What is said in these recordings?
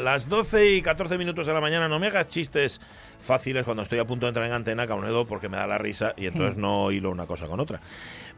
Las 12 y 14 minutos de la mañana, no me hagas chistes fáciles cuando estoy a punto de entrar en antena, Caunedo, porque me da la risa y entonces no hilo una cosa con otra.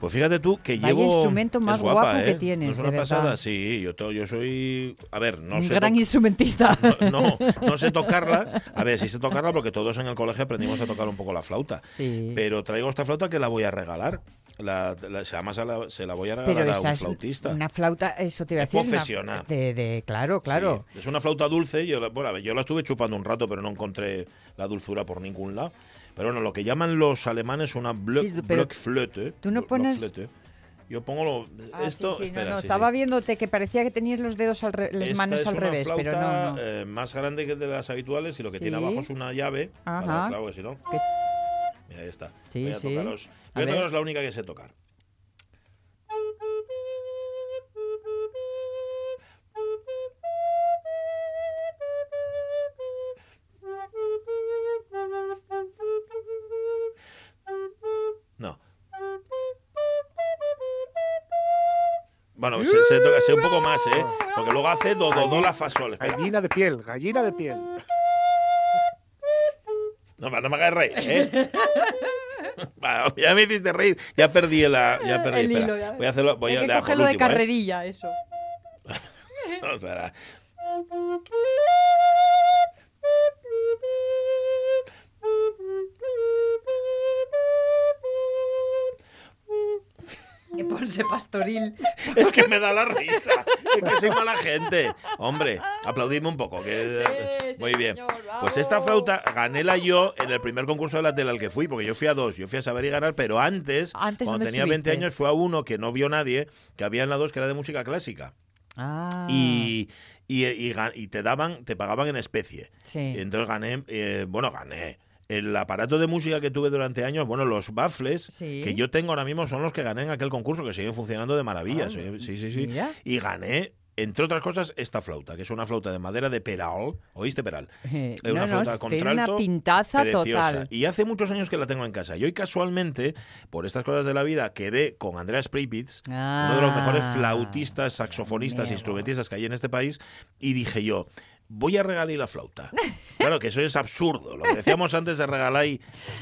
Pues fíjate tú que Vaya llevo. instrumento más es guapa, guapo que ¿eh? tienes, ¿No es de una verdad. pasada? Sí, yo, to- yo soy. A ver, no Un sé. gran to- instrumentista. no, no sé tocarla. A ver, sí sé tocarla porque todos en el colegio aprendimos a tocar un poco la flauta. Sí. Pero traigo esta flauta que la voy a regalar. La, la- se, la, se la voy a regalar Pero a un flautista. una flauta, eso te iba a Es decir. una- profesional. de, de- claro, claro. Sí, es una flauta dulce. Yo, bueno, a ver, yo la estuve chupando un rato, pero no encontré la dulzura por ningún lado. Pero bueno, lo que llaman los alemanes una Block, Sí, Blockflöte. tú no pones-. Yo pongo lo, Ah, esto. sí, sí, espera, no, no, sí, estaba viéndote que parecía que tenías los dedos al re- las Esta manos es al una revés, pero no, flauta, no. eh, más grande que de las habituales y lo que tiene abajo es una llave. para- Ajá. claro que si no. Mira, ahí está. Voy a tocaros. Voy a tocaros la única que sé tocar. Bueno, se, se toca sé un poco más, ¿eh? Porque luego hace do, do, do, la, fa, sol. Espera. Gallina de piel, gallina de piel. No, no me hagas reír, ¿eh? Ya me hiciste reír. Ya perdí la. Ya perdí. El espera. hilo, ya. Voy a hacerlo. Voy Hay a cogerlo de ¿eh? carrerilla, eso. No, espera. Que ponse pastoril. Es que me da la risa. Es que soy mala gente. Hombre, aplaudidme un poco. Que... Sí, sí, Muy bien. señor, Pues esta flauta ganéla yo en el primer concurso de la tele al que fui, porque yo fui a dos. Yo fui a saber y ganar, pero antes, Antes, cuando ¿dónde tenía 20 estuviste? años, fue a uno que no vio nadie, que había en la dos que era de música clásica. Ah, Y, y, y te daban, te pagaban en especie. sí. Y entonces gané, eh, bueno, gané. El aparato de música que tuve durante años, bueno, los baffles Sí. que yo tengo ahora mismo son los que gané en aquel concurso, que siguen funcionando de maravilla. Ah, sí, sí, sí. Y gané, entre otras cosas, esta flauta, que es una flauta de madera de peral. ¿Oíste, peral? Eh, Es una no, flauta con tiene una pintaza preciosa. total. Y hace muchos años que la tengo en casa. Y hoy casualmente, por estas cosas de la vida, quedé con Andreas Pripitz, uno de los mejores Ah, flautistas, saxofonistas, instrumentistas que hay en este país, y dije yo, voy a regalar la flauta. Claro que eso es absurdo. Lo que decíamos antes de regalar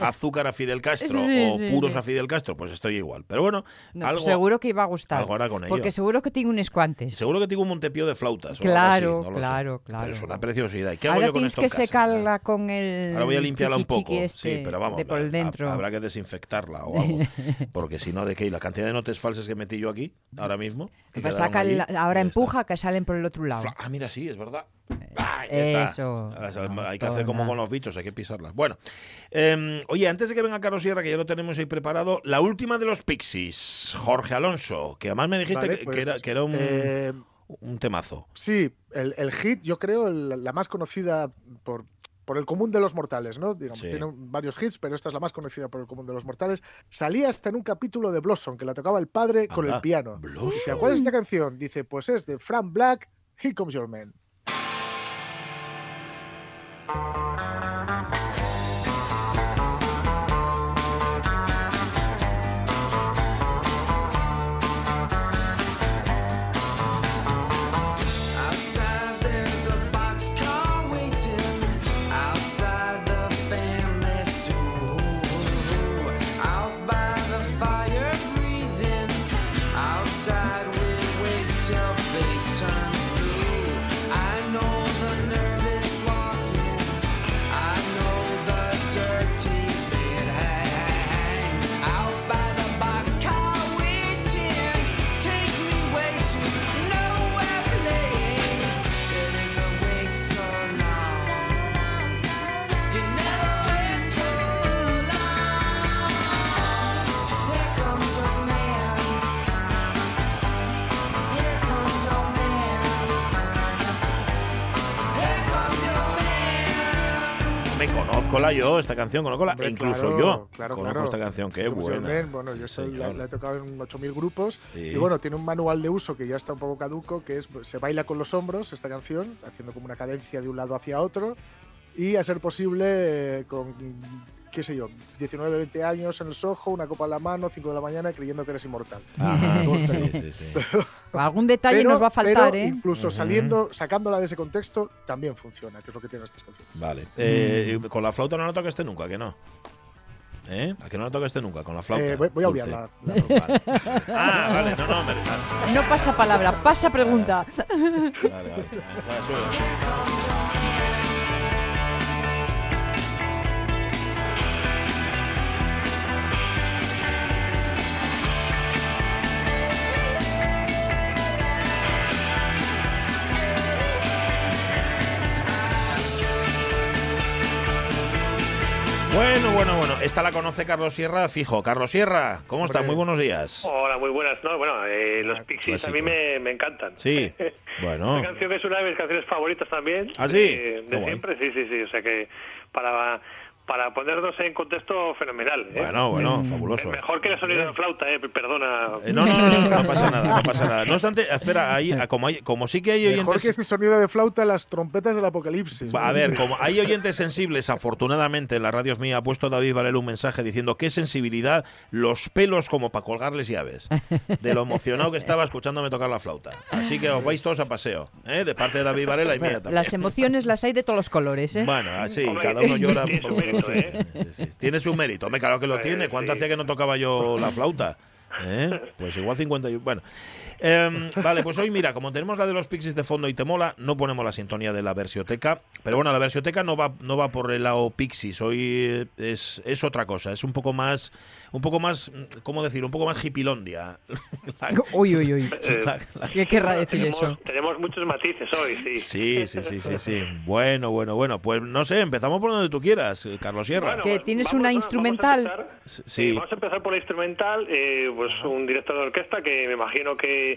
azúcar a Fidel Castro Sí, o sí, puros sí. a Fidel Castro, pues estoy igual. Pero bueno, No, algo, seguro que iba a gustar. algo hará con ello. Porque seguro que tiene unos cuantes. seguro que tengo un montepío de flautas. o Claro, así, no lo sé. claro, claro. Pero es una preciosidad. ¿Y qué hago Ahora yo con esto que secarla con el. Ahora voy a limpiarla un poco, sí, este pero vamos, De por dentro. habrá que desinfectarla o algo, porque si no, de qué, la cantidad de notes falsas que metí yo aquí ahora mismo. que saca ahora empuja que salen por el otro lado. Ah, mira, sí, es verdad. Ah, eso. No, hay que hacer como con los bichos, hay que pisarlas. Bueno, em, oye, antes de que venga Carlos Sierra, que ya lo tenemos ahí preparado, la última de los Pixies, Jorge Alonso, que además me dijiste Vale, que, pues, que era, que era un, eh, un temazo. sí, el, el hit, yo creo, el- la más conocida por, por el común de los mortales, ¿no? Digamos, Sí. tiene varios hits, pero esta es la más conocida por el común de los mortales. Salía hasta en un capítulo de Blossom, que la tocaba el padre con el piano. Blossom. Dice, ¿cuál es esta canción? Dice, pues es de Frank Black, Here Comes Your Man. thank you conozco yo esta canción, conozco la, Hombre, incluso claro, yo claro, conozco claro. esta canción, qué buena. bueno, yo soy, la, la he tocado en 8.000 grupos Sí. y bueno, tiene un manual de uso que ya está un poco caduco, que es se baila con los hombros esta canción, haciendo como una cadencia de un lado hacia otro y a ser posible eh, con, qué sé yo, 19, 20 años en el sojo, una copa en la mano, 5 de la mañana creyendo que eres inmortal. Ajá, sí, sí, sí. Algún detalle nos va a faltar, pero ¿eh? incluso saliendo, sacándola de ese contexto, también funciona, que es lo que tienen estas canciones. Vale. Eh, con la flauta no la tocaste nunca, que no. ¿Eh? ¿A que no la tocaste nunca? Con la flauta. Eh, voy, voy a obviar la, la. Vale. Ah, vale, no, no, me- vale, No pasa palabra, pasa pregunta. vale, vale. Sube. Bueno, bueno, bueno. Esta la conoce Carlos Sierra, fijo. Carlos Sierra, ¿cómo estás? Muy buenos días. Hola, muy buenas. No, bueno, eh, los Pixies a mí me, me encantan. Sí, bueno. Esta canción es una de mis canciones favoritas también. ¿Ah, sí? De, Qué de guay. siempre, sí, sí, sí. O sea que para, para ponernos en contexto fenomenal. ¿eh? Bueno, bueno, Mm. fabuloso. Mejor que el sonido de flauta, eh, perdona. Eh, no, no, no, no, no pasa nada, no pasa nada. No obstante, espera, ahí, como, hay, como sí que hay Mejor oyentes... que este sonido de flauta las trompetas del apocalipsis. A ver, como hay oyentes sensibles, afortunadamente en las radios mía ha puesto David Varela un mensaje diciendo qué sensibilidad, los pelos como para colgarles llaves. De lo emocionado que estaba escuchándome tocar la flauta. Así que os vais todos a paseo, ¿eh? de parte de David Varela y mía también. Las emociones las hay de todos los colores, ¿eh? Bueno, así, Hombre, cada uno llora. su mérito, ¿eh? Sí, sí, sí. Tiene su mérito, hombre, claro que lo Eh, tiene. ¿Cuánto hacía que no tocaba yo la flauta? ¿Eh? Pues igual 51. Bueno, Em, vale, pues hoy mira, como tenemos la de los Pixies de fondo y te mola, no ponemos la sintonía de la versioteca. Pero bueno, la versioteca no va, no va por el lado Pixies. Hoy eh, es, es otra cosa. Es un poco más, un poco más, mm, ¿cómo decir? Un poco más hipilondia. La- Uy, uy, uy. Eh, la- la- ¿Qué querrá decir tenemos, eso? tenemos muchos matices hoy, sí. Sí, sí, sí, sí, sí. Bueno, bueno, bueno. Pues no sé, empezamos por donde tú quieras, eh, Carlos Sierra. Bueno, ¿Que tienes vamos una a- instrumental? Vamos a empezar, Sí. sí, vamos a empezar por la instrumental. eh, pues un director de orquesta que me imagino que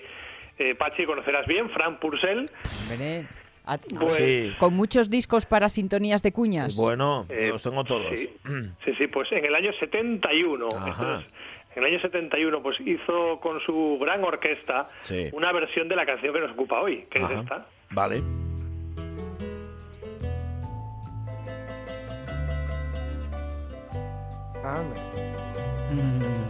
eh, Pachi conocerás bien, Frank Purcell. Hombre, a- Pues, Sí. Con muchos discos para sintonías de cuñas. Bueno, eh, los tengo todos. Sí, sí, sí, pues en el año 71. Ajá. entonces, en el año 71 pues hizo con su gran orquesta Sí. una versión de la canción que nos ocupa hoy, que Ajá. es esta. Vale. Mm.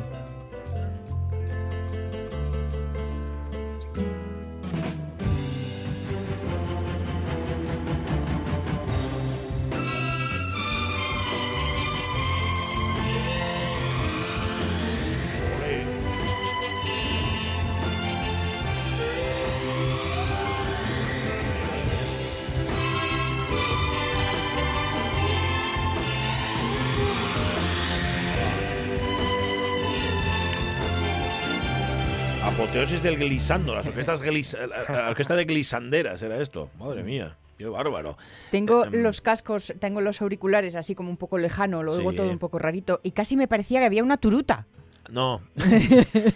Apoteosis del glisando, las orquestas glis- la- la orquesta de glisanderas era esto. Madre mía, qué bárbaro. Tengo Eh, em, los cascos, tengo los auriculares así como un poco lejano, lo oigo Sí. todo un poco rarito y casi me parecía que había una turuta. No,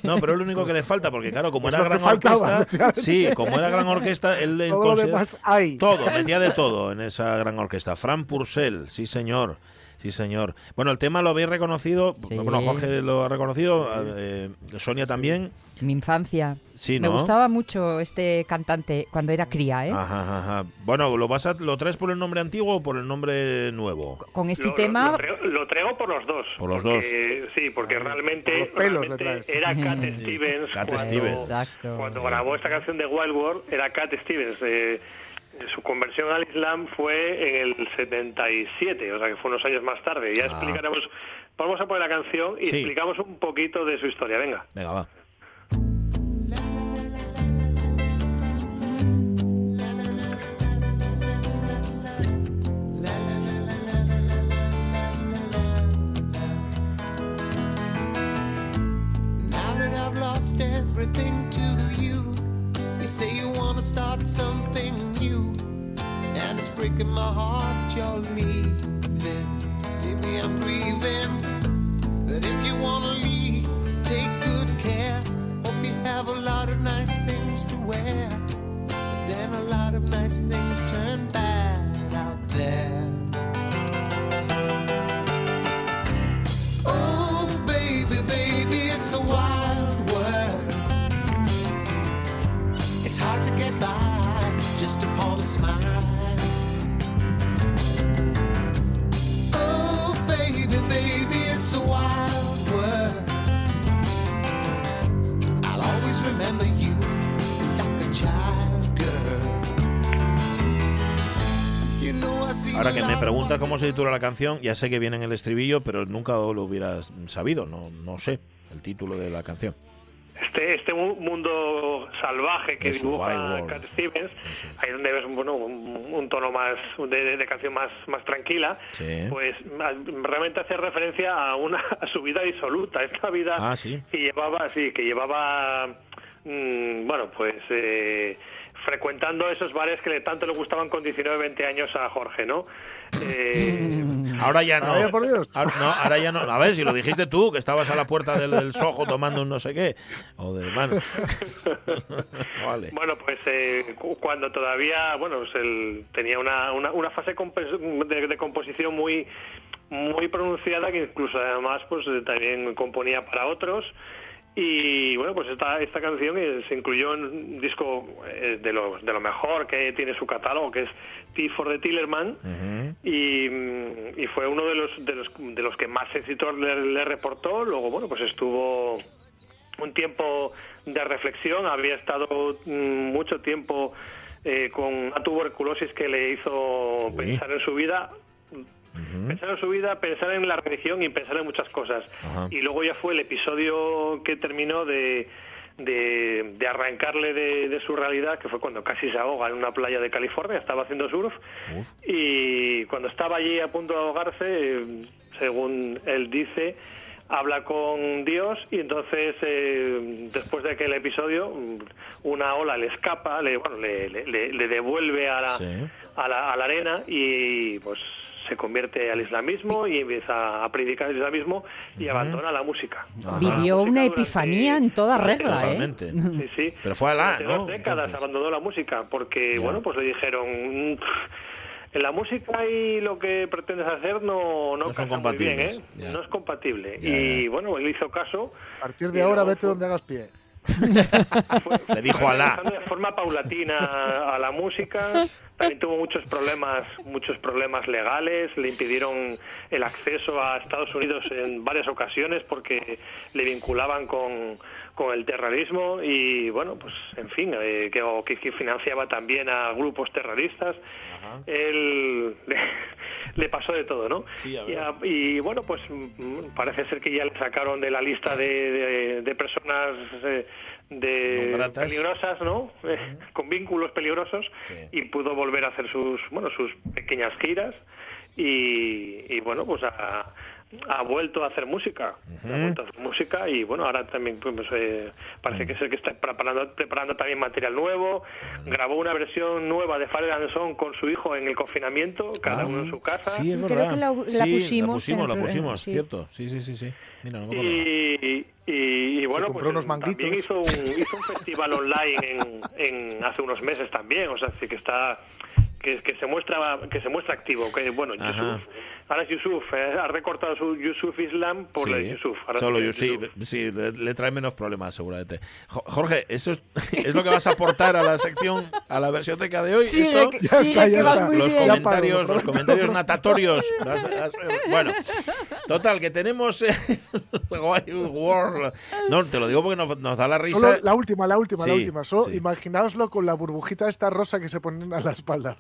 no, pero es lo único que le falta, porque claro, como Es era gran faltaba, orquesta, sí, como era gran orquesta, él Todo lo demás hay. todo, metía de todo en esa gran orquesta. Fran Purcell, sí señor, sí señor. Bueno, el tema lo habéis reconocido, Sí. bueno, Jorge lo ha reconocido, eh, Sonia también, Mi infancia. sí, Me ¿no? gustaba mucho este cantante cuando era cría, ¿eh? Ajá, ajá, ajá. Bueno, ¿lo vas a, lo traes por el nombre antiguo o por el nombre nuevo? Con este Lo- tema, Lo, traigo, lo traigo por los dos. Por los porque- Sí, porque realmente, por los pelos realmente era Cat Stevens. Cat cuando, Stevens. Exacto. Cuando grabó esta canción de Wild World, era Cat Stevens. eh, su conversión al Islam fue en el 77, o sea que fue unos años más tarde. Ya Ah. explicaremos. Vamos a poner la canción y Sí. explicamos un poquito de su historia. Venga. Venga, va. Now that I've lost everything to you say you wanna start something new, and it's breaking my heart you're leaving. Maybe I'm grieving, but if you wanna leave, Ahora que me preguntas of cómo se titula la canción, ya sé que viene en el estribillo, pero nunca lo hubieras sabido, no, no sé el título de la canción. Este, este mu- mundo salvaje que Eso, Wild dibuja World. Cat Stevens, Eso ahí donde ves bueno, un, un tono más de, de canción más, más tranquila, Sí. pues a- realmente hace referencia a una a su vida disoluta, esta vida Ah, sí. que llevaba, sí, que llevaba, mm, bueno, pues eh, frecuentando esos bares que le- tanto le gustaban con 19, 20 años a Jorge, ¿no? Eh, Ahora ya no. Vaya por Dios. Ahora, no, ahora ya no. A ver, si lo dijiste tú, que estabas a la puerta del, del Soho tomando un no sé qué. O de. Bueno. vale. Bueno, pues eh, cu- cuando todavía, bueno, pues él tenía una, una, una fase de, de composición muy muy pronunciada que incluso además pues también componía para otros y bueno pues esta esta canción se incluyó en un disco eh, de lo de lo mejor que tiene su catálogo que es T for the Tillerman. Y, mm, y fue uno de los de los de los que más éxitos le, le reportó. Luego bueno pues estuvo un tiempo de reflexión. Había estado mm, mucho tiempo eh, con una tuberculosis que le hizo Uy. pensar en su vida pensar en su vida pensar en la religión y pensar en muchas cosas Ajá. y luego ya fue el episodio que terminó de de, de arrancarle de, de su realidad, que fue cuando casi se ahoga en una playa de California, estaba haciendo surf, Uf. y cuando estaba allí a punto de ahogarse, según él dice, habla con Dios y entonces eh, después de aquel episodio una ola le escapa, le, bueno, le, le- le- le devuelve a la, Sí. a la, a la arena y pues se convierte al islamismo y empieza a predicar el islamismo y abandona la música. Ajá. Vivió La música una durante- epifanía en toda regla, ¿eh? Totalmente. Sí, sí. Pero fue Alá, Durante ¿no? dos décadas Entonces. abandonó la música porque, Ya. bueno, pues le dijeron, "Mm, en la música y lo que pretendes hacer no, no, No son casa muy bien, ¿eh? compatibles, ya. No es compatible. Y bueno, él hizo caso. A partir de ahora vete fue- donde hagas pie. fue- Le dijo Alá. de forma paulatina a la música. También tuvo muchos problemas, muchos problemas legales. Le impidieron el acceso a Estados Unidos en varias ocasiones porque le vinculaban con, con el terrorismo y bueno, pues en fin, eh, que, o que, que financiaba también a grupos terroristas. Él le, le pasó de todo, ¿no? Sí, a y, a- y, bueno, pues mm, parece ser que ya le sacaron de la lista de, de- de personas eh, de No peligrosas, ¿no? Eh, con vínculos peligrosos Sí. y pudo volver a hacer sus, bueno, sus pequeñas giras y, y, bueno, pues ha, ha vuelto a hacer música, ha vuelto a hacer música y bueno, ahora también pues, eh, parece que es el que está preparando, preparando también material nuevo, grabó una versión nueva de Fire and Son con su hijo en el confinamiento, cada Ah, uno en su casa. Sí, es Creo que la- la Sí, pusimos la pusimos, la el- pusimos, sí. cierto. Sí, sí, sí, sí. Mira, no me acordaba. Y, y, y bueno, compró pues, unos manguitos. también hizo un, hizo un festival online en, en hace unos meses también, o sea, sí que está que, que se muestra que se muestra activo, que bueno, Ajá. Yusuf, ahora es Yusuf, eh, ha recortado su Yusuf Islam por la de Yusuf. ahora solo sí, Yusuf. sí, le, le trae menos problemas seguramente. Jo- Jorge, ¿eso es, es lo que vas a aportar a la sección, a la versioteca de hoy? Sigue, ¿Esto? que- Ya está, ya está. los comentarios, los comentarios natatorios. Vas a- vas a- bueno, total, que tenemos el Wild World. No, te lo digo porque nos, nos da la risa. Solo la última, la última, la última. Solo sí. imaginaoslo con la burbujita esta rosa que se ponen a la espalda.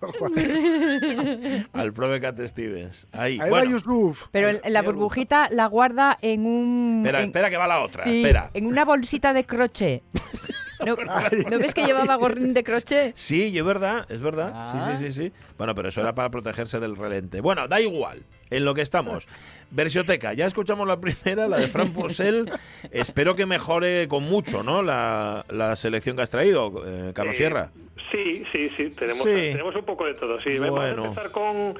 Al prove Cat Stevens. Ahí, Ahí va bueno. Yusuf. Pero el- la burbujita la guarda en un... Espera, en- espera que va la otra. sí, Espera. en una bolsita de crochet. ¿No, ¿no ves que llevaba gorrín de crochet? Sí, es verdad, es verdad. Ah. Sí, sí, sí, sí. Bueno, pero eso era para protegerse del relente. Bueno, da igual. En lo que estamos. Versioteca. Ya escuchamos la primera, la de Fran Purcell. Espero que mejore con mucho, ¿no? La, la selección que has traído, eh, Carlos Eh, Sierra. Sí, sí, sí, tenemos, Sí. tenemos un poco de todo. Sí, vamos a Bueno. empezar con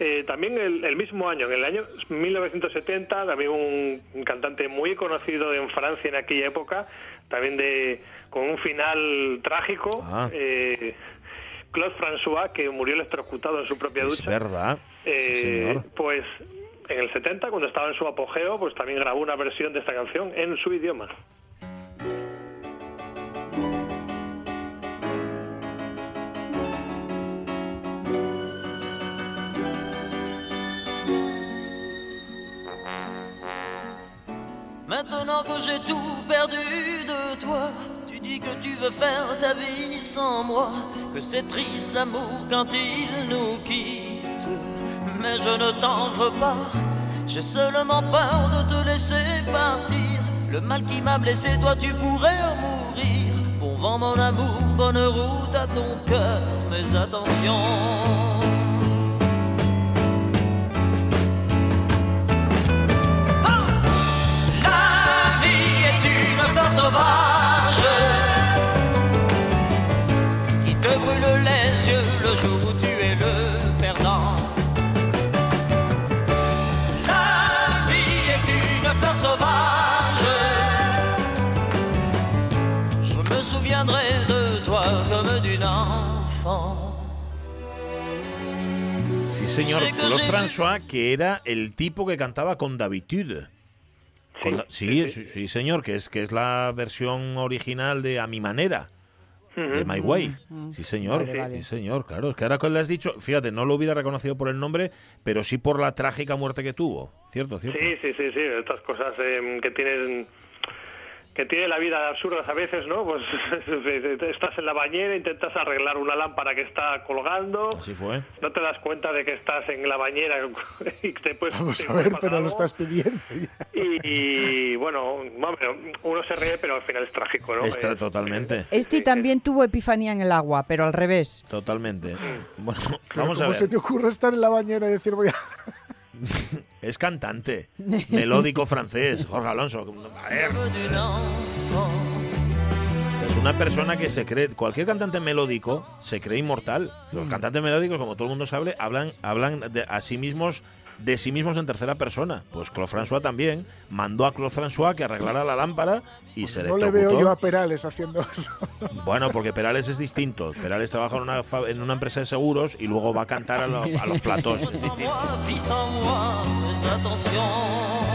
eh, también el, el mismo año, en el año 1970, también un, un cantante muy conocido en Francia en aquella época, también de con un final trágico. Ah. Eh, Claude François, que murió electrocutado en su propia ducha. Es verdad. Sí, eh, pues en el 70, cuando estaba en su apogeo, pues también grabó una versión de esta canción en su idioma. Maintenant que j'ai tout perdu tu dis que tu veux faire ta vie sans moi, que c'est triste l'amour quand il nous quitte. Mais je ne t'en veux pas, j'ai seulement peur de te laisser partir. Le mal qui m'a blessé, toi tu pourrais en mourir. Pour vendre mon amour, bonne route à ton cœur, mais attention. La vie est une sauvage señor. Claude François, que era el tipo que cantaba con la- sí, sí, sí, señor, que es, que es la versión original de A mi manera. De My Way. Sí, señor. Vale, vale. Sí, señor, claro. Es que ahora que le has dicho, fíjate, no lo hubiera reconocido por el nombre, pero sí por la trágica muerte que tuvo. ¿Cierto, cierto? Sí, sí, sí, sí, estas cosas eh, que tienen que tiene la vida absurdas a veces, ¿no? Pues estás en la bañera, intentas arreglar una lámpara que está colgando, Así fue. no te das cuenta de que estás en la bañera y te puedes Vamos te a ver, pero lo algo. estás pidiendo. Y, y, bueno, bueno, uno se ríe, pero al final es trágico, ¿no? Está Es- totalmente. Este también tuvo epifanía en el agua, pero al revés. Totalmente. Bueno, Pero vamos a ¿Cómo se ver. te ocurre estar en la bañera y decir voy a... Es cantante. Melódico francés, Jorge Alonso. A ver. Es una persona que se cree, cualquier cantante melódico se cree inmortal. Los Mm. cantantes melódicos, como todo el mundo sabe, hablan, hablan de, a sí mismos de sí mismos en tercera persona. Pues Claude François también mandó a Claude François que arreglara la lámpara y se No le veo yo a Perales haciendo eso. Bueno, porque Perales es distinto. Perales trabaja en una, fa- en una empresa de seguros y luego va a cantar a, lo- a los platós. Es distinto.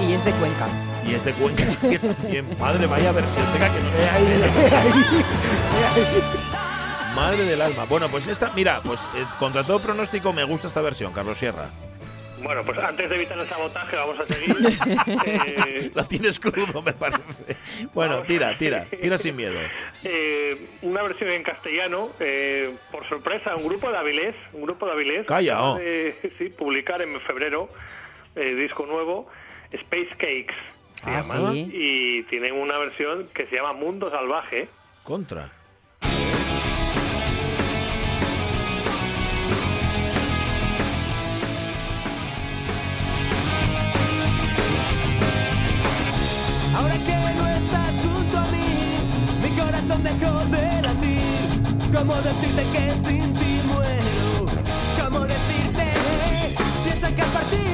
Y es de Cuenca. Y es de Cuenca. también, madre, vaya versión. Tenga que no ahí, ahí, ahí. Madre del alma. Bueno, pues esta, mira, pues eh, contra todo pronóstico me gusta esta versión, Carlos Sierra. Bueno, pues antes de evitar el sabotaje vamos a seguir. Eh, Lo tienes crudo, me parece. Bueno, tira, tira, tira sin miedo. eh, una versión en castellano, eh, por sorpresa, un grupo de Avilés, un grupo de Avilés, Calla, oh. de, sí, publicar en febrero eh, disco nuevo, Space Cakes, se Ah, llama, sí. y tienen una versión que se llama Mundo Salvaje. Contra. Dejó de latir. ¿Cómo decirte que sin ti muero? ¿Cómo decirte? Piensa que al partir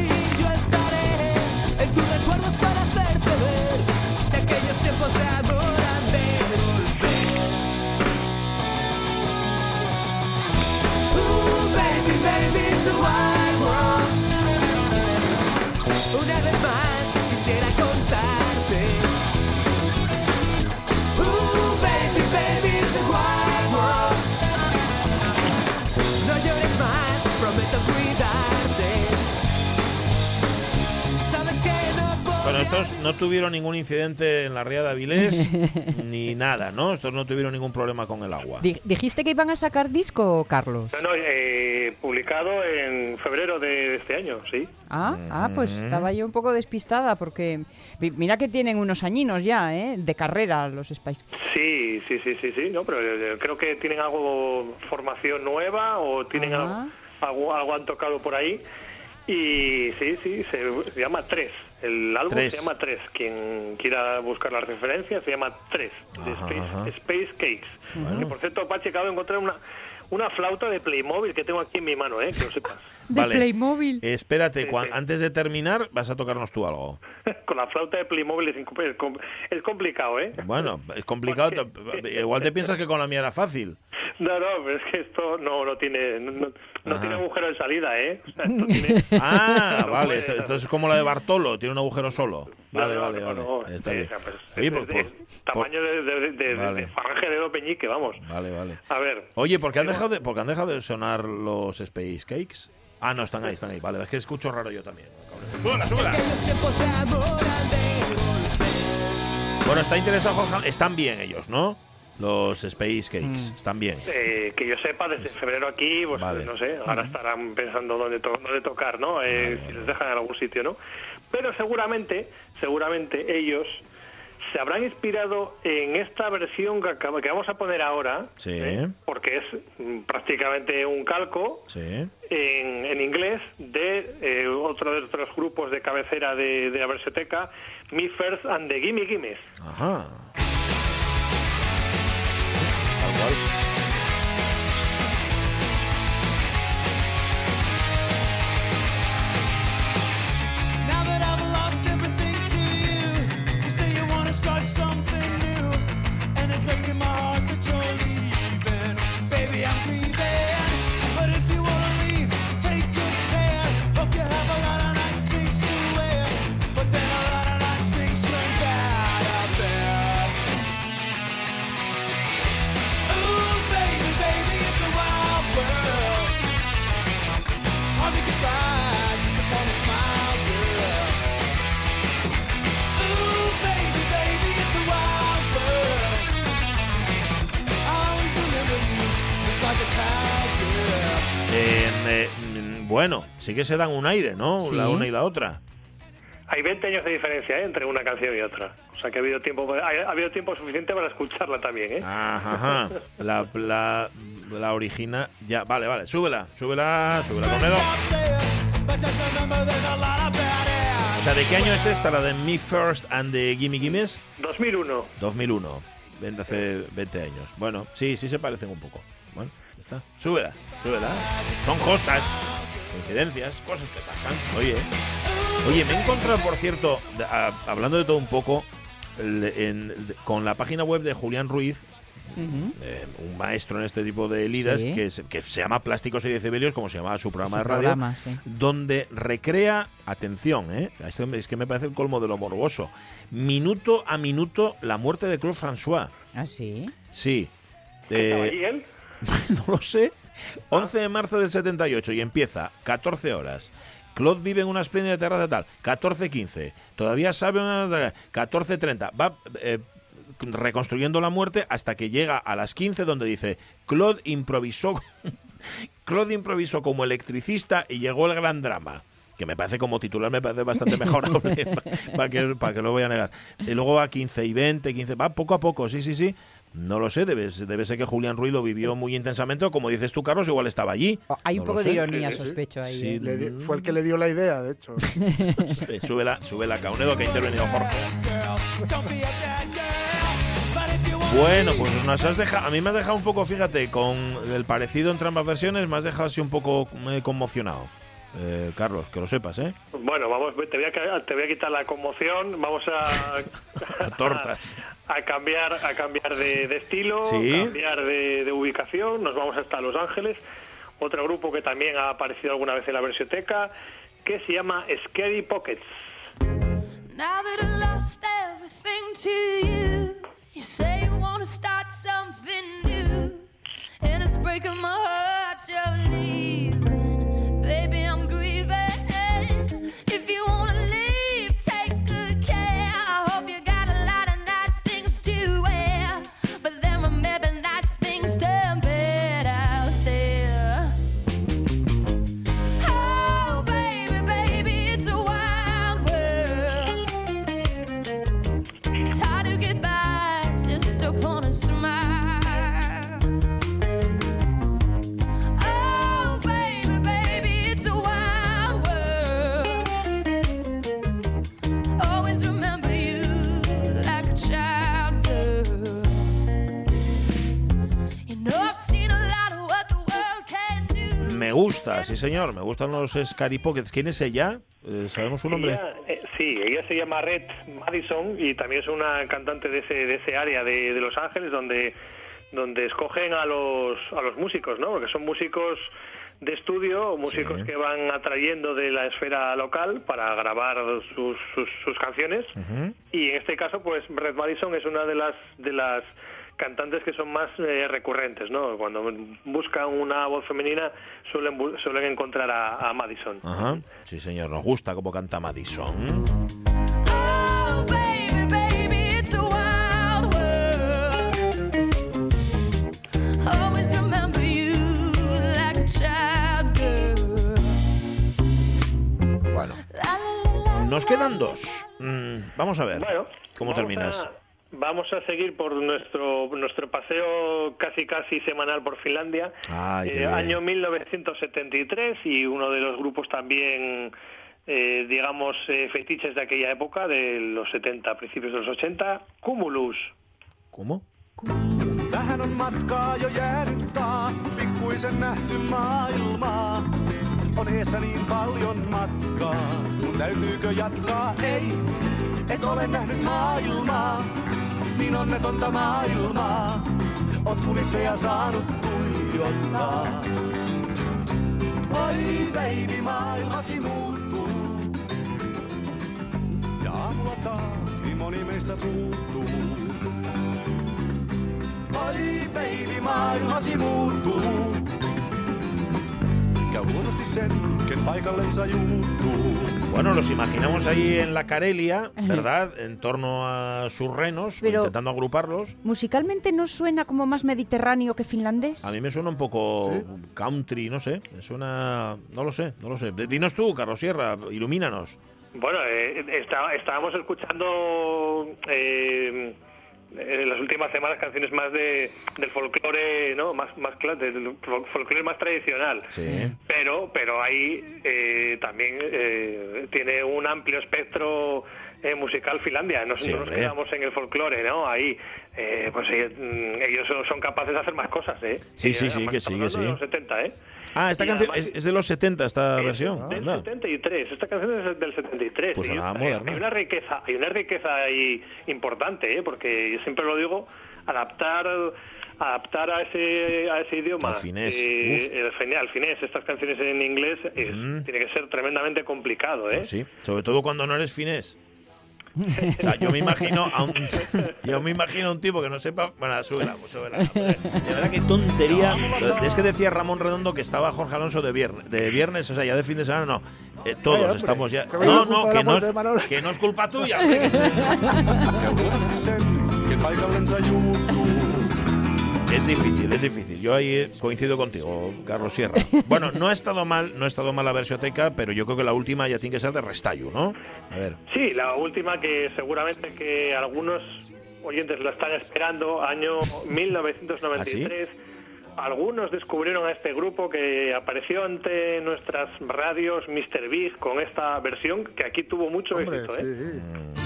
Bueno, estos no tuvieron ningún incidente en la ría de Avilés ni nada, ¿no? Estos no tuvieron ningún problema con el agua. Di- ¿Dijiste que iban a sacar disco, Carlos? No, no, eh, publicado en febrero de este año, sí. Ah, ah, pues estaba yo un poco despistada porque mi- mira que tienen unos añinos ya, ¿eh? De carrera los Spice. Sí, sí, sí, sí, sí, no, pero eh, creo que tienen algo, formación nueva o tienen algo, algo, algo han tocado por ahí. Y sí, sí, se llama Tres. El álbum Tres. se llama Tres. Quien quiera buscar la referencia se llama Tres. de Ajá, Space, ajá. Space Cakes. Que, por cierto, Pachi, acabo de encontrar una, una flauta de Playmobil que tengo aquí en mi mano, ¿eh? Que lo sepas. De Vale. Playmobil. Espérate, Sí, cuan- sí. antes de terminar vas a tocarnos tú algo. Con la flauta de Playmobil es, es com- es complicado, ¿eh? Bueno, es complicado. Igual te piensas que con la mía era fácil. No, no, pero es que esto no, no tiene no, tiene agujero de salida, ¿eh? O sea, esto tiene- Ah, No vale. puede. Entonces es como la de Bartolo, tiene un agujero solo. Vale, vale, vale. Está sí, bien. pues, pues, por- tamaño de, falange de Edo Peñique, vamos. Vale, vale. A ver, Oye, ¿por qué han dejado de, por qué han dejado de sonar los Space Cakes? Ah, no, están ahí, están ahí. Vale, es que escucho raro yo también. Súbela, súbela. Bueno, está interesado Jorge. Están bien ellos, ¿no? Los Space Cakes. Están bien. Eh, que yo sepa, desde febrero aquí, pues Vale. no sé, ahora estarán pensando dónde, to- dónde tocar, ¿no? Eh, si les dejan en algún sitio, ¿no? Pero seguramente, seguramente ellos se habrán inspirado en esta versión que, acaba- que vamos a poner ahora, Sí. ¿eh? porque es mm, prácticamente un calco Sí. en, en inglés de eh, otro de otros grupos de cabecera de, de la versioteca, Me First and the Gimme Gimmes. Ajá. Start something new, and it's breaking my heart sí que se dan un aire, ¿no? Sí. La una y la otra. Hay 20 años de diferencia ¿eh? entre una canción y otra. O sea que ha habido tiempo, ha, ha habido tiempo suficiente para escucharla también, ¿eh? Ajá, ajá. La, la, la original. Ya, vale, vale. Súbela, súbela, súbela con dedo. O sea, ¿de qué año es esta, la de Me First and the Gimme Gimmes? 2001. 2001. 20, hace 20 años. Bueno, sí, sí se parecen un poco. Bueno, está. Súbela, súbela. Son cosas, coincidencias, cosas que pasan. Oye, oye, me he encontrado, por cierto, a- hablando de todo un poco, el- en- de- con la página web de Julián Ruiz, eh, un maestro en este tipo de lidas, Sí. que, se, que se llama Plásticos y Decibelios, como se llamaba su programa Su de radio, programa, sí. donde recrea, atención, ¿eh? Esto es que me parece el colmo de lo morboso, minuto a minuto la muerte de Claude François. ¿Ah, sí? Sí. ¿Estaba Eh? no lo sé. 11 de marzo del 78 y empieza 14 horas. Claude vive en una espléndida terraza tal. 14.15. Todavía sabe una... 14.30. Va eh, reconstruyendo la muerte hasta que llega a las 15 donde dice Claude improvisó... Claude improvisó como electricista y llegó el gran drama. Que me parece como titular, me parece bastante mejorable, para que, para que no voy a negar. Y luego va 15 y 20, 15, va poco a poco, sí, sí, sí. No lo sé, debe, debe ser que Julián Ruiz lo vivió muy intensamente, o como dices tú, Carlos, igual estaba allí. Oh, Hay un No poco de ironía, Sí, sí, sí. sospecho ahí. Sí, ¿eh? Le di- fue el que le dio la idea, de hecho. Eh, súbela, súbela, Caunedo, que ha intervenido Jorge. Bueno, pues nos has dejado, a mí me has dejado un poco, fíjate, con el parecido entre ambas versiones, me has dejado así un poco eh, conmocionado. Eh, Carlos, que lo sepas, ¿eh? Bueno, vamos, te voy, a, te voy a quitar la conmoción, vamos a, A tortas. a cambiar, a cambiar de, de estilo, Sí. cambiar de, de ubicación, nos vamos hasta Los Ángeles, otro grupo que también ha aparecido alguna vez en la versioteca, que se llama Scary Pockets. Now that I lost everything to you, you say you wanna start something new, and it's breaking my heart you're leaving. Baby, sí señor, me gustan los Scary Pockets. ¿Quién es ella? Eh, ¿Sabemos su nombre? Ella, eh, sí, ella se llama Red Madison y también es una cantante de ese, de ese área de, de Los Ángeles donde, donde escogen a los, a los músicos, ¿no? Porque son músicos de estudio, o músicos Sí. que van atrayendo de la esfera local para grabar sus, sus, sus canciones. Y en este caso, pues Red Madison es una de las de las cantantes que son más eh, recurrentes, ¿no? Cuando buscan una voz femenina suelen, suelen encontrar a, Madison. Ajá. Sí, señor, nos gusta cómo canta Madison. Bueno, nos quedan dos. Mm, vamos a ver cómo terminas. A vamos a seguir por nuestro nuestro paseo casi casi semanal por Finlandia. Ay, Eh, año 1973 y uno de los grupos también, eh, digamos, eh, fetiches de aquella época, de los 70, principios de los 80, Cumulus. ¿Cómo? Tähän on matkaa jo jäänyt taa, pikkuisen nähty maailmaa. On eessä niin paljon matkaa, mun täytyykö jatkaa? Ei, et ole nähnyt maailmaa, niin onnetonta maailmaa. Oot kulisseja saanut tuijottaa. Oi baby, maailmasi muuttuu. Ja aamulla taas niin moni meistä puuttuu. Oi baby, maailmasi muuttuu. Bueno, los imaginamos ahí en la Carelia, ¿verdad? En torno a sus renos, Pero- intentando agruparlos. Musicalmente no suena como más mediterráneo que finlandés. A mí me suena un poco country, no sé. Me suena. No lo sé, no lo sé. Dinos tú, Carlos Sierra, ilumínanos. Bueno, eh, está- estábamos escuchando eh, en las últimas semanas canciones más de, del folclore, ¿no? Más, más del fol- folclore más tradicional. Sí. Pero, pero ahí eh, también eh, tiene un amplio espectro eh, musical Finlandia. No, Sí, no nos quedamos en el folclore, ¿no? Ahí, eh, pues eh, mm, ellos son, capaces de hacer más cosas, ¿eh? Sí, sí, sí, que sí, que sí. los 70, ¿eh? Ah, esta canción además- es, es de los 70, esta versión. del anda. 73, esta canción es del 73. Pues Y sonaba hay-. Hay una riqueza, hay una riqueza ahí importante, ¿eh? porque yo siempre lo digo, adaptar adaptar a ese a ese idioma Al finés, eh, el al finés estas canciones en inglés es- tiene que ser tremendamente complicado, ¿eh? Pues sí, sobre todo cuando no eres finés. O sea, yo me imagino a un, yo me imagino a un tipo que no sepa. Bueno, súbela, súbela. hombre. De verdad que tontería. Es que decía Ramón Redondo que estaba Jorge Alonso de viernes, de viernes, o sea, ya de fin de semana no. Eh, todos Ay, estamos ya. No, no, que no, es, que no es culpa tuya. hombre, que Es difícil, es difícil. Yo ahí eh, coincido contigo, Carlos Sierra. Bueno, no ha estado mal, no ha estado mal la versioteca, pero yo creo que la última ya tiene que ser de Restallo, ¿no? A ver. Sí, la última que seguramente que algunos oyentes la están esperando, año 1993. Algunos descubrieron a este grupo que apareció ante nuestras radios Mr. Big con esta versión que aquí tuvo mucho Hombre, éxito. ¿eh? sí.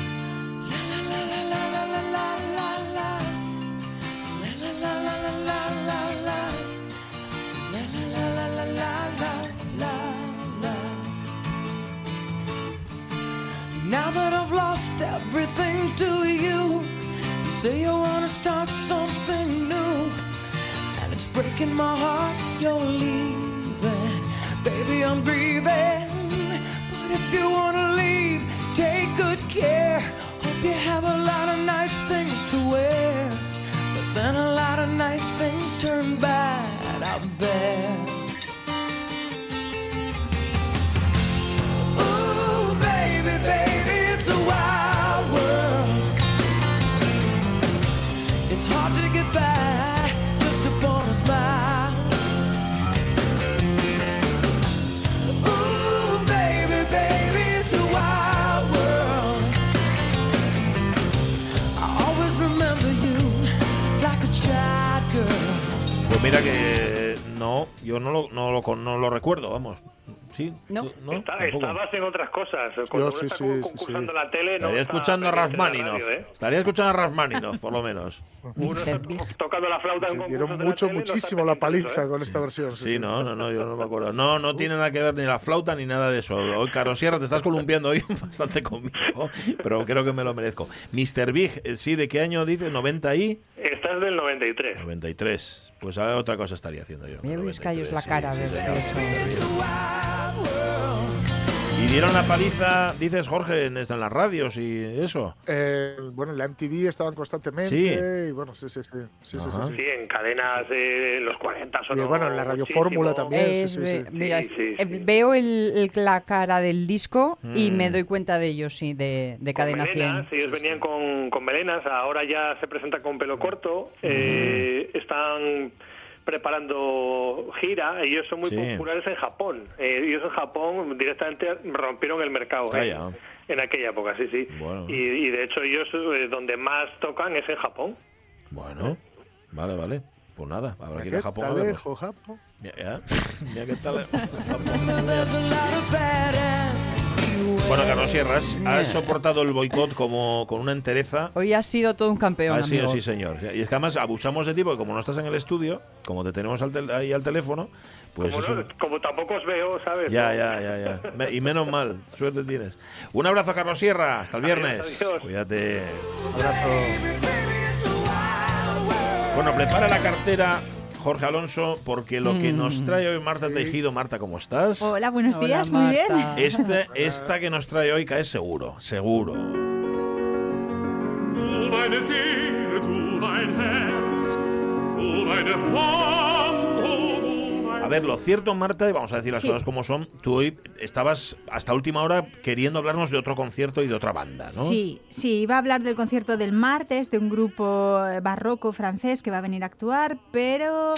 Breaking my heart you're leaving. Baby, I'm grieving, but if you mira que no, yo no lo, no lo, con- no lo recuerdo, vamos. ¿Sí? No. ¿Tú- ¿No? Está- Tampoco. estabas en otras cosas. Cuando Yo uno sí, está sí, con- sí, concursando sí. en la tele, no Estaría escuchando a Rasmaninov. ¿eh? Estaría escuchando a Rasmaninov, por lo menos. Uno está tocando la flauta en dieron de la mucho, muchísimo la paliza ¿eh? con esta versión. Sí, no, no, no, yo no me acuerdo. No, no tiene nada que ver ni la flauta ni nada de eso. Hoy, Carlos Sierra, te estás columpiando hoy bastante conmigo, pero creo que me lo merezco. Mr. Big, eh, sí, ¿de qué año dice? ¿90 y? Esta es del 93. 93. Pues ahora otra cosa estaría haciendo yo. 93, buscaros la cara, sí, a ver si eso- Y dieron la paliza, dices Jorge, en, en las radios y eso. Eh, bueno, en la MTV estaban constantemente. Sí. Y bueno, sí, sí, sí. sí, sí, sí, sí. Sí, en cadenas de los 40 Y sonó bueno, en la Radio muchísimo. Fórmula también. sí, Es- sí, sí. mira, Sí, sí, eh, sí. veo el, el- la cara del disco y Mm. me doy cuenta de ellos, sí, de, de Con Cadena 100. melenas, ellos venían con, con melenas, ahora ya se presentan con pelo corto, eh, están preparando gira, ellos son muy Sí. populares en Japón, Eh, ellos en Japón directamente rompieron el mercado. ¿eh? En aquella época, sí, sí. Bueno. Y, y de hecho ellos eh, donde más tocan es en Japón. Bueno, vale, vale. Pues nada, habrá que ir ¿Qué a Japón Japón? Ya, ya. Mira qué tal. There's Bueno, Carlos Sierras, has soportado el boicot como con una entereza. Hoy has sido todo un campeón, Ah, sí, amigo. sí, señor. Y es que además abusamos de ti porque como no estás en el estudio, como te tenemos al tel- ahí al teléfono, pues como, eso... no- como tampoco os veo, ¿sabes? Ya, ya, ya, ya. Me- Y menos mal, suerte tienes. Un abrazo, Carlos Sierra. Hasta el viernes. Adiós, adiós. Cuídate. Bueno, prepara la cartera, Jorge Alonso, porque lo que nos trae hoy Marta Tejido. Marta, ¿cómo estás? Hola, buenos Hola, días, muy bien. Este, esta que nos trae hoy cae seguro, seguro. Meine Seele, mein Herz, meine A ver, lo cierto, Marta, y vamos a decir las Sí. cosas como son, tú hoy estabas hasta última hora queriendo hablarnos de otro concierto y de otra banda, ¿no? Sí, sí, iba a hablar del concierto del martes de un grupo eh, barroco francés que va a venir a actuar, pero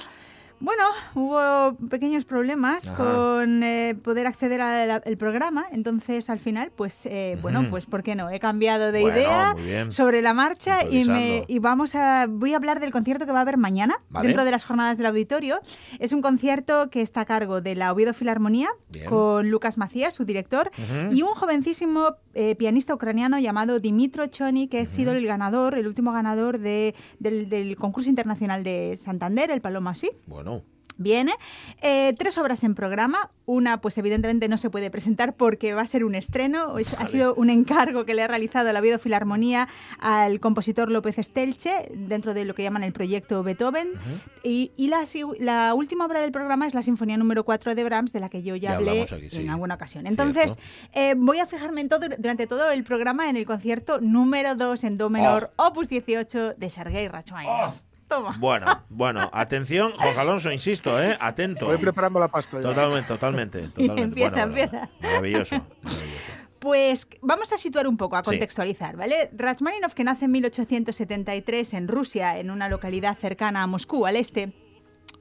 bueno, hubo pequeños problemas Ajá. con eh, poder acceder al programa, entonces al final, pues eh, bueno, pues ¿por qué no? He cambiado de Bueno, idea sobre la marcha y, me, y vamos a voy a hablar del concierto que va a haber mañana Vale. dentro de las jornadas del auditorio. Es un concierto que está a cargo de la Oviedo Filarmonía Bien. con Lucas Macías, su director, y un jovencísimo eh, pianista ucraniano llamado Dimitro Choni, que ha sido el ganador, el último ganador de- del, del concurso internacional de Santander, el Paloma Sí. Bueno, Viene. Eh, tres obras en programa. Una, pues evidentemente no se puede presentar porque va a ser un estreno. Es- Ha sido un encargo que le ha realizado la Oviedo Filarmonía al compositor López Estelche dentro de lo que llaman el proyecto Beethoven. Y, y la, última obra del programa es la Sinfonía número 4 de Brahms, de la que yo ya, Ya hablé hablamos aquí, sí. en alguna ocasión. Entonces, eh, voy a fijarme en todo, durante todo el programa en el concierto número 2 en Do menor, opus 18 de Sergei Rachmaninoff. Toma. bueno, bueno, atención, Jorge Alonso, insisto, ¿eh? Atento. Voy preparando la pasta ya. Totalmente, totalmente. totalmente. empieza, Bueno, bueno, empieza. Maravilloso. maravilloso. Pues vamos a situar un poco, a Sí. contextualizar, ¿vale? Rachmaninoff, que nace en 1873 en Rusia, en una localidad cercana a Moscú, al este.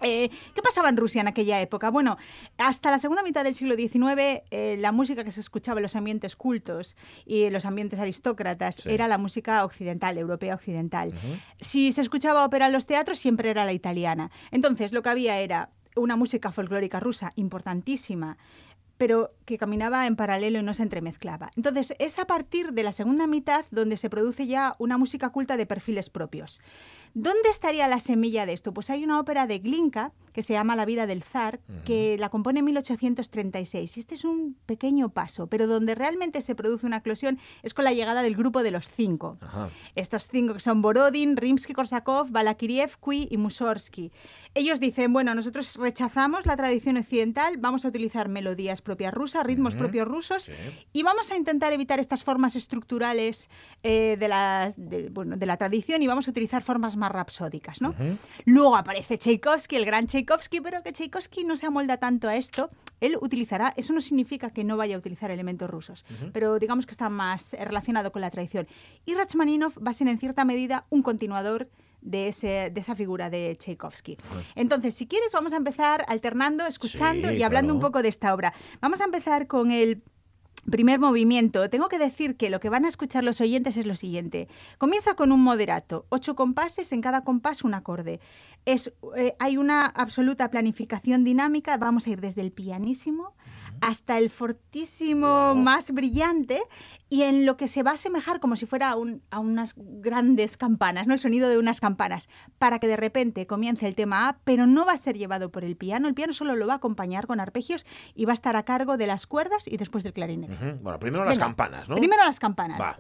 Eh, ¿Qué pasaba en Rusia en aquella época? Bueno, hasta la segunda mitad del siglo XIX, eh, la música que se escuchaba en los ambientes cultos y en los ambientes aristócratas Sí. era la música occidental, europea occidental. Si se escuchaba ópera en los teatros, siempre era la italiana. Entonces, lo que había era una música folclórica rusa importantísima, pero que caminaba en paralelo y no se entremezclaba. Entonces, es a partir de la segunda mitad donde se produce ya una música culta de perfiles propios. ¿Dónde estaría la semilla de esto? Pues hay una ópera de Glinka que se llama La vida del zar, que la compone en 1836. Y este es un pequeño paso, pero donde realmente se produce una eclosión es con la llegada del grupo de los cinco. Ajá. Estos cinco que son Borodin, Rimsky-Korsakov, Balakiriev, Cui y Mussorgsky. Ellos dicen, bueno, nosotros rechazamos la tradición occidental, vamos a utilizar melodías propias rusas, ritmos propios rusos, Sí. y vamos a intentar evitar estas formas estructurales eh, de, bueno, de la tradición y vamos a utilizar formas más rapsódicas. ¿no? Luego aparece Tchaikovsky, el gran Tchaikovsky, pero que Tchaikovsky no se amolda tanto a esto. Él utilizará, eso no significa que no vaya a utilizar elementos rusos, pero digamos que está más eh, relacionado con la tradición. Y Rachmaninoff va a ser en cierta medida un continuador de, ese, de esa figura de Tchaikovsky. Entonces, si quieres, vamos a empezar alternando, escuchando Sí, y hablando claro. un poco de esta obra. Vamos a empezar con el Primer movimiento. Tengo que decir que lo que van a escuchar los oyentes es lo siguiente. Comienza con un moderato, ocho compases, en cada compás un acorde. Es, eh, hay una absoluta planificación dinámica. Vamos a ir desde el pianísimo hasta el fortísimo más brillante y en lo que se va a asemejar como si fuera a, un- a unas grandes campanas, ¿no? el sonido de unas campanas, para que de repente comience el tema A, pero no va a ser llevado por el piano, el piano solo lo va a acompañar con arpegios y va a estar a cargo de las cuerdas y después del clarinete. Bueno, primero las campanas, ¿no? Primero las campanas. Va.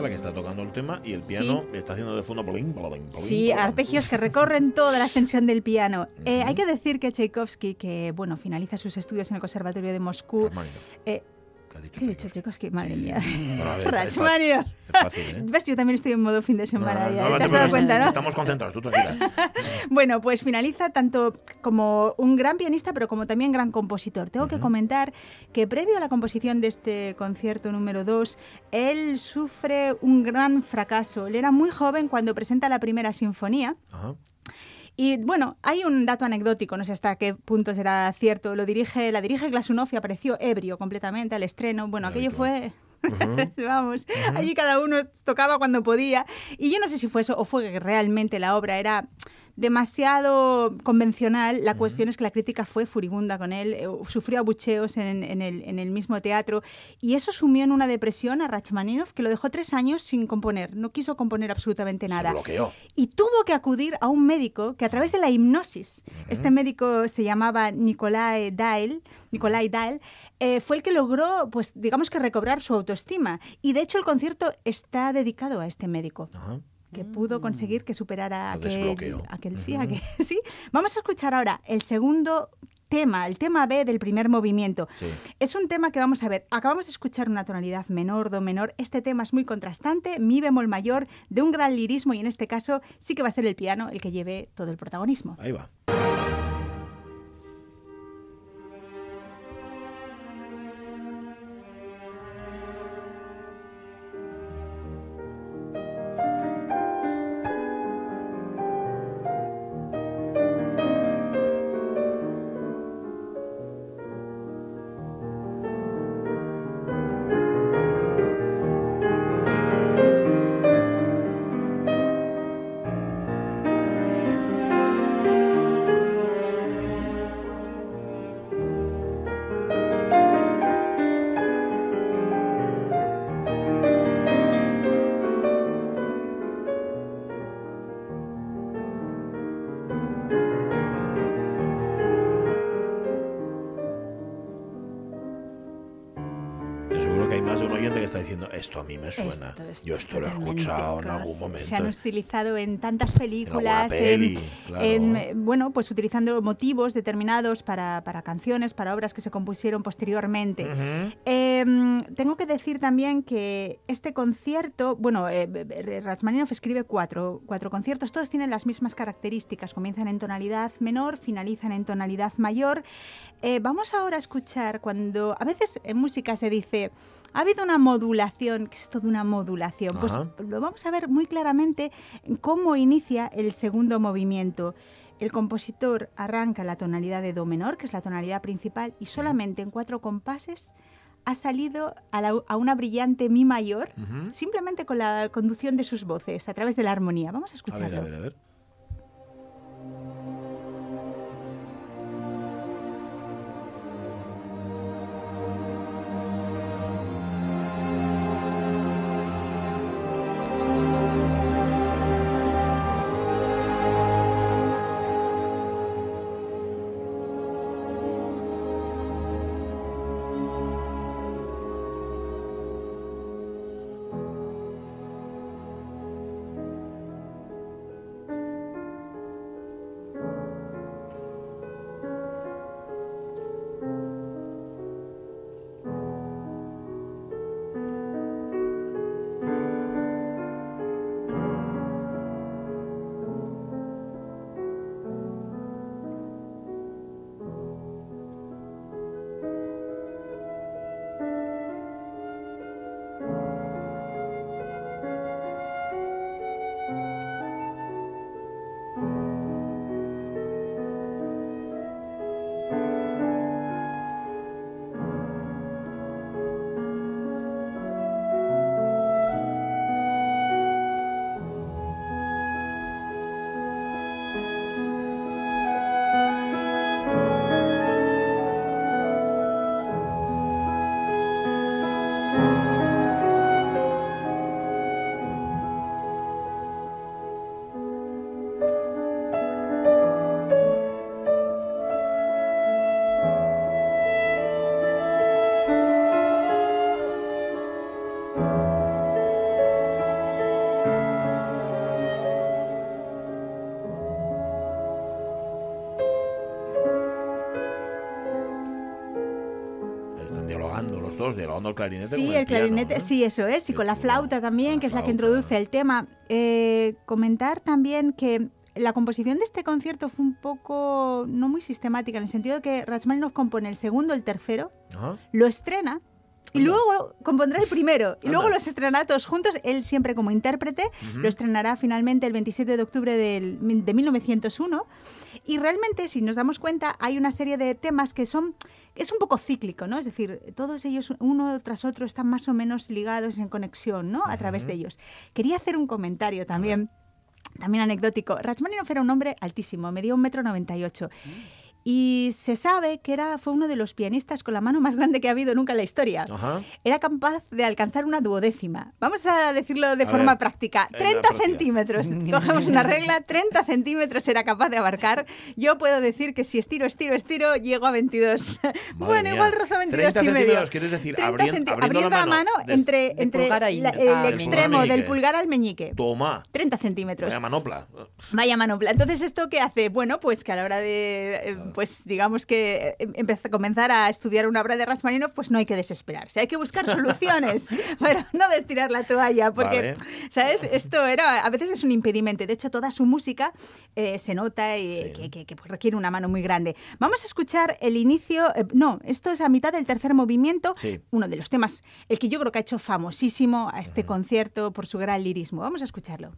Es la que está tocando el tema y el piano está haciendo de fondo. bolín, bolín, bolín, Sí, arpegios que recorren toda la extensión del piano. Eh, hay que decir que Tchaikovsky, que bueno, finaliza sus estudios en el Conservatorio de Moscú. eh, ¿Qué ha dicho? ¿Qué he dicho? Madre mía. Bueno, es fácil, es fácil, ¿eh? ¿Ves? Yo también estoy en modo fin de semana. ya, No, no ¿Te has dado cuenta, no? Estamos concentrados, tú tranquila. Bueno, pues finaliza tanto como un gran pianista, pero como también gran compositor. Tengo que comentar que previo a la composición de este concierto número 2, él sufre un gran fracaso. Él era muy joven cuando presenta la primera sinfonía. Ajá. Y bueno, hay un dato anecdótico, no sé hasta qué punto será cierto. Lo dirige, la dirige Glasunov y apareció ebrio completamente al estreno. Bueno, aquello fue. Vamos, allí cada uno tocaba cuando podía. Y yo no sé si fue eso o fue que realmente la obra era demasiado convencional. La cuestión es que la crítica fue furibunda con él, eh, sufrió abucheos en, en el, en el mismo teatro y eso sumió en una depresión a Rachmaninoff que lo dejó tres años sin componer. No quiso componer absolutamente nada. bloqueó. Y tuvo que acudir a un médico que a través de la hipnosis, este médico se llamaba Nikolai Dail, Nikolai Dail, eh, fue el que logró, pues digamos que recobrar su autoestima. Y de hecho el concierto está dedicado a este médico. Que pudo conseguir que superara aquel, aquel- sí, aquel- sí. Vamos a escuchar ahora el segundo tema, el tema B del primer movimiento. Sí. Es un tema que vamos a ver. Acabamos de escuchar una tonalidad menor, do menor. Este tema es muy contrastante, mi bemol mayor, de un gran lirismo y en este caso sí que va a ser el piano el que lleve todo el protagonismo. Ahí va. Esto a mí me suena. Esto Yo esto lo he escuchado en claro. algún momento. Se han utilizado en tantas películas, peli, en, claro. en, eh, bueno, pues utilizando motivos determinados para, para canciones, para obras que se compusieron posteriormente. Eh, tengo que decir también que este concierto, bueno, eh, eh, Rachmaninoff escribe cuatro, cuatro conciertos, todos tienen las mismas características, comienzan en tonalidad menor, finalizan en tonalidad mayor. Eh, vamos ahora a escuchar cuando, a veces en música se dice, ha habido una modulación, ¿qué es esto de una modulación? Pues Ajá. lo vamos a ver muy claramente en cómo inicia el segundo movimiento. El compositor arranca la tonalidad de Do menor, que es la tonalidad principal, y solamente en cuatro compases ha salido a, la- a una brillante Mi mayor, simplemente con la conducción de sus voces, a través de la armonía. Vamos a A escucharlo. ver, a ver, a ver. Dos, dialogando el clarinete Sí, con el, piano, clarinete, ¿no? sí, eso es, y con la flauta también, que es la que introduce el tema. Eh, comentar también que la composición de este concierto fue un poco no muy sistemática, en el sentido de que Rachmaninoff compone el segundo, el tercero, Ajá. lo estrena y luego compondrá el primero y Anda. luego los estrenará todos juntos, él siempre como intérprete, lo estrenará finalmente el 27 de octubre del- de 1901 y realmente si nos damos cuenta hay una serie de temas que son es un poco cíclico, ¿no? Es decir, todos ellos uno tras otro están más o menos ligados en conexión, ¿no? A través de ellos. Quería hacer un comentario también. También anecdótico. Rachmaninoff era un hombre altísimo, medía un metro noventa y ocho. Y se sabe que era, fue uno de los pianistas con la mano más grande que ha habido nunca en la historia. Ajá. Era capaz de alcanzar una duodécima. Vamos a decirlo de A forma ver, práctica. en la 30 práctica. centímetros. Cogemos una regla, 30 centímetros era capaz de abarcar. Yo puedo decir que si estiro, estiro, estiro, llego a 22. bueno, mía. igual rozo 22 30 y medio. quieres decir, 30 abrien- centi- abriendo la la mano, des- entre, entre la- el al extremo del pulgar al meñique. Toma. 30 centímetros. Vaya manopla. Vaya manopla. Entonces, ¿esto qué hace? Bueno, pues que a la hora de, eh, pues digamos que eh, empezar, comenzar a estudiar una obra de Rachmaninoff, pues no hay que desesperarse. Hay que buscar soluciones, pero no de tirar la toalla, porque, Vale. ¿sabes? Esto era, a veces es un impedimento. De hecho, toda su música eh, se nota y que, que- que, pues, requiere una mano muy grande. Vamos a escuchar el inicio, eh, no, esto es a mitad del tercer movimiento, Sí. uno de los temas, el que yo creo que ha hecho famosísimo a este concierto por su gran lirismo. Vamos a escucharlo.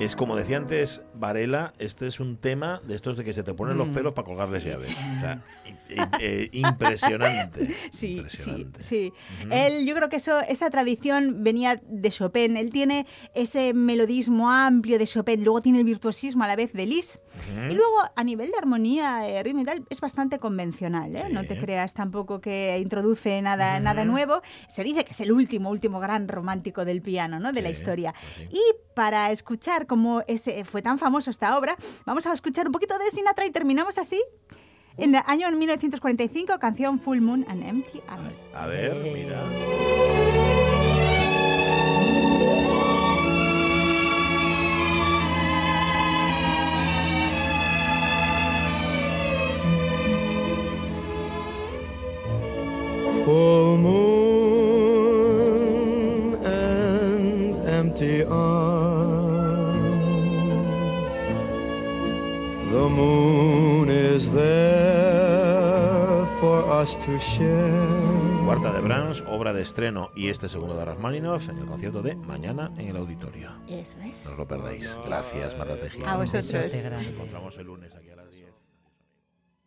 Es como decía antes Varela, este es un tema de estos de que se te ponen los Mm. pelos para colgarles llaves. O sea, eh, impresionante. Sí, impresionante. sí, sí. Él, yo creo que eso, esa tradición venía de Chopin. Él tiene ese melodismo amplio de Chopin, luego tiene el virtuosismo a la vez de Liszt. Ujú. Y luego, a nivel de armonía, eh, ritmo y tal, es bastante convencional. ¿eh? No te creas tampoco que introduce nada, nada nuevo. Se dice que es el último, último gran romántico del piano, ¿no? De la historia. pues Y para escuchar cómo ese, fue tan famoso esta obra, vamos a escuchar un poquito de Sinatra y terminamos así. En el año 1945, canción Full Moon and Empty Arms. A ver, mira. Full moon is there for us to share. Cuarta de Brahms, obra de estreno y este segundo de Rachmaninoff en el concierto de mañana en el auditorio. Eso es. No os lo perdáis. Gracias, Marta Tejía. A vosotros. Nos encontramos el lunes aquí a 10.